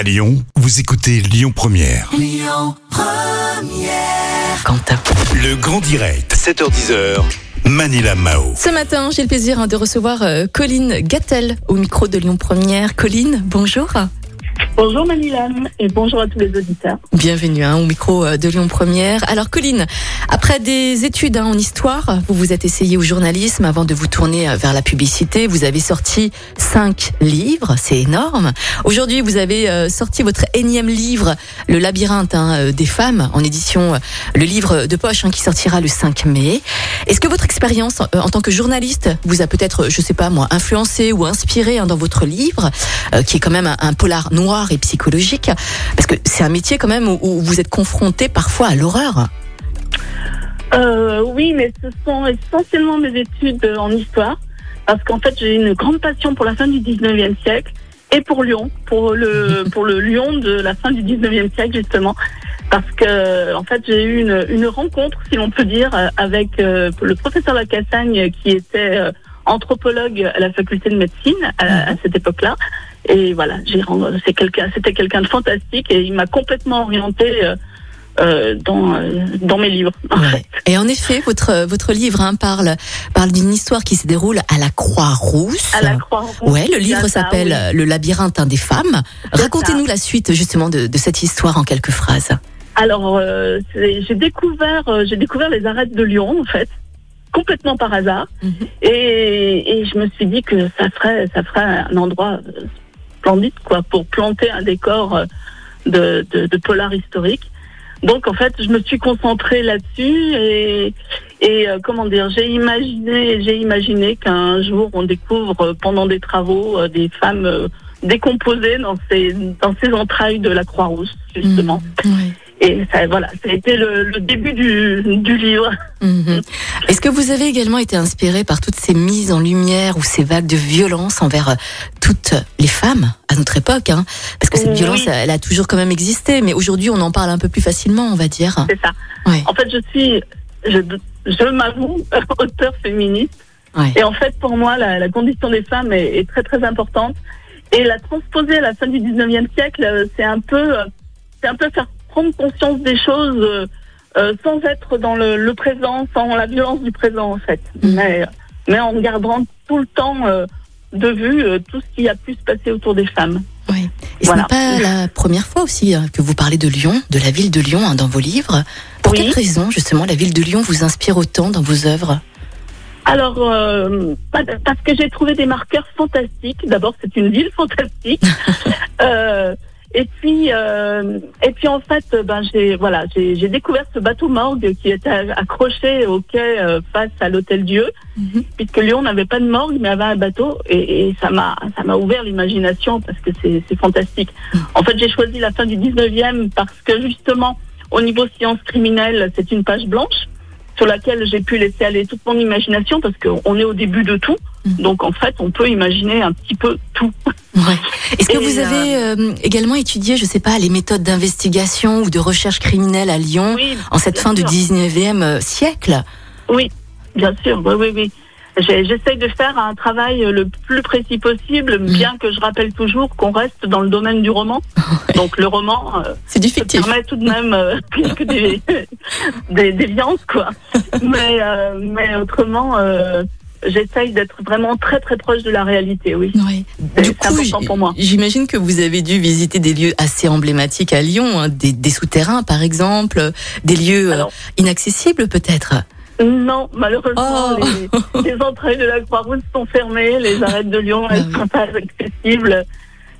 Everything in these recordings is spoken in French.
À Lyon, vous écoutez Lyon Première. Quentin. Le grand direct, 7h10h. Manila Mao. Ce matin, j'ai le plaisir hein, de recevoir euh, Colline Gattel au micro de Lyon Première. Colline, bonjour. Bonjour Manilam et bonjour à tous les auditeurs. Bienvenue hein, au micro euh, de Lyon Première. Alors Colline, après des études hein, en histoire, vous vous êtes essayée au journalisme avant de vous tourner euh, vers la publicité. Vous avez sorti cinq livres, c'est énorme. Aujourd'hui, vous avez euh, sorti votre énième livre, Le labyrinthe hein, des femmes, en édition, le livre de poche hein, qui sortira le 5 mai. Est-ce que votre expérience euh, en tant que journaliste vous a peut-être, je sais pas moi, influencé ou inspiré hein, dans votre livre, qui est quand même un polar noir et psychologique Parce que c'est un métier quand même où, vous êtes confronté parfois à l'horreur. Euh, oui, mais ce sont essentiellement mes études en histoire parce qu'en fait j'ai une grande passion pour la fin du 19e siècle et pour Lyon, pour le pour le Lyon de la fin du 19e siècle justement. Parce que en fait j'ai eu une, une rencontre, si l'on peut dire, avec euh, le professeur Lacassagne qui était euh, anthropologue à la faculté de médecine à, à cette époque-là. Et voilà, quelqu'un, c'était quelqu'un de fantastique et il m'a complètement orienté euh, euh, dans euh, dans mes livres. en fait. Et en effet, votre votre livre hein, parle parle d'une histoire qui se déroule à la Croix-Rousse. À la Croix-Rouge. Ouais, le livre s'appelle oui. Le labyrinthe hein, des femmes. Racontez-nous la suite justement de, de cette histoire en quelques phrases. Alors, euh, j'ai découvert, euh, j'ai découvert les arêtes de Lyon en fait, complètement par hasard, Mhm. et, et je me suis dit que ça ferait, ça ferait un endroit splendide quoi pour planter un décor euh, de, de, polar historique. Donc en fait, je me suis concentrée là-dessus et, et euh, comment dire, j'ai imaginé, j'ai imaginé qu'un jour on découvre euh, pendant des travaux euh, des femmes décomposées dans ces dans ces entrailles de la Croix-Rousse justement. Ouais. Et ça, voilà, ça a été le, le début du, du livre. Mhm. Est-ce que vous avez également été inspiré par toutes ces mises en lumière ou ces vagues de violence envers euh, toutes les femmes à notre époque hein? Parce que cette Oui. violence, elle a toujours quand même existé, mais aujourd'hui on en parle un peu plus facilement, on va dire. C'est ça. Ouais. En fait, je suis, je, je m'avoue, auteur féministe. Ouais. Et en fait, pour moi, la, la condition des femmes est, est très très importante. Et la transposer à la fin du 19e siècle, euh, c'est un peu, euh, c'est un peu faire prendre conscience des choses euh, euh, sans être dans le, le présent, sans la violence du présent en fait. Mhm. Mais, mais en gardant tout le temps euh, de vue euh, tout ce qui a pu se passer autour des femmes. Ouais. Et Voilà. ce n'est pas la première fois aussi hein, que vous parlez de Lyon, de la ville de Lyon hein, dans vos livres. Pour Oui. quelle raison justement la ville de Lyon vous inspire autant dans vos œuvres? Alors, euh, parce que j'ai trouvé des marqueurs fantastiques. D'abord, c'est une ville fantastique. Euh, et puis, euh, et puis en fait, ben j'ai voilà, j'ai découvert ce bateau morgue qui était accroché au quai euh, face à l'hôtel Dieu, Mhm. puisque Lyon n'avait pas de morgue mais avait un bateau, et, et ça m'a ça m'a ouvert l'imagination parce que c'est c'est fantastique. En fait, j'ai choisi la fin du 19e parce que justement, au niveau sciences criminelles, c'est une page blanche sur laquelle j'ai pu laisser aller toute mon imagination parce qu'on est au début de tout. Mhm. Donc en fait, on peut imaginer un petit peu tout. Ouais. Est-ce que vous euh, avez euh, également étudié, je sais pas, les méthodes d'investigation ou de recherche criminelle à Lyon Oui, en cette fin du sûr. 19e euh, siècle? Oui, bien sûr, oui, oui, oui. J'essaye de faire un travail le plus précis possible, Mm. bien que je rappelle toujours qu'on reste dans le domaine du roman. Donc le roman euh, C'est du fictif. permet tout de même euh, que des, des déviances, quoi. Mais, euh, mais autrement, euh, j'essaye d'être vraiment très très proche de la réalité, oui. C'est Du coup, important pour moi. j'imagine que vous avez dû visiter des lieux assez emblématiques à Lyon, hein, des, des souterrains par exemple, des lieux euh, inaccessibles peut-être? Non, malheureusement, Oh. les, les entrées de la Croix-Rouge sont fermées, les arêtes de Lyon, elles Ah sont pas accessibles.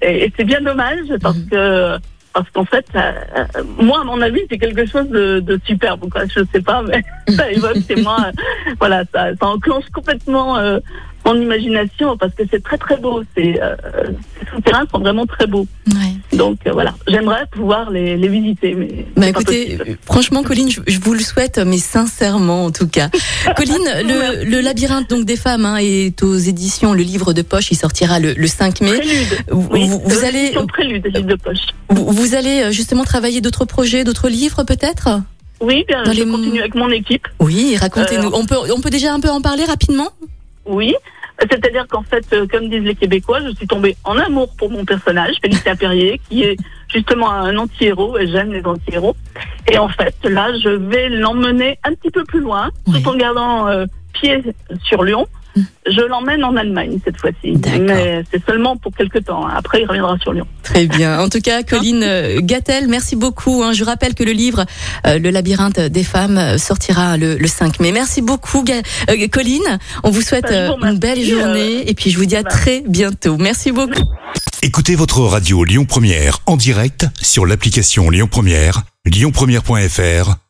Et, et c'est bien dommage parce Mhm. que parce qu'en fait, ça, euh, moi, à mon avis, c'est quelque chose de, de superbe. Quoi. Je sais pas, mais ça évoque moi. euh, voilà, ça, ça enclenche complètement euh, mon imagination parce que c'est très très beau. C'est, euh, ces souterrains sont vraiment très beaux. Ouais. Donc euh, voilà, j'aimerais pouvoir les, les visiter, mais Bah écoutez, possible. franchement, Colline, je, je vous le souhaite, mais sincèrement en tout cas. Colline, le, labyrinthe donc des femmes hein, est aux éditions Le Livre de Poche. Il sortira le, le 5 mai. Prélude. Vous, Oui, vous- allez, Prélude, livre de poche. vous, vous allez euh, justement travailler d'autres projets, d'autres livres peut-être? Oui, bien, Dans je les- continue avec mon équipe. Oui, racontez-nous. Euh, On peut, on peut déjà un peu en parler rapidement? Oui. C'est-à-dire qu'en fait, euh, comme disent les Québécois, je suis tombée en amour pour mon personnage, Félicien Perrier, qui est justement un anti-héros, et j'aime les anti-héros. Et en fait, là, je vais l'emmener un petit peu plus loin, Oui. tout en gardant euh, pied sur Lyon. Mm. Je l'emmène en Allemagne cette fois-ci. D'accord. Mais c'est seulement pour quelques temps. hein. Après, il reviendra sur Lyon. Très bien. En tout cas, Colline euh, Gattel, merci beaucoup. hein. Je rappelle que le livre euh, Le labyrinthe des femmes euh, sortira le, le 5 mai. Merci beaucoup, Colline. On vous souhaite Bah, une belle journée et puis je vous dis à voilà. très bientôt. Merci beaucoup. Écoutez votre radio Lyon Première en direct sur l'application Lyon Première, lyonpremière.fr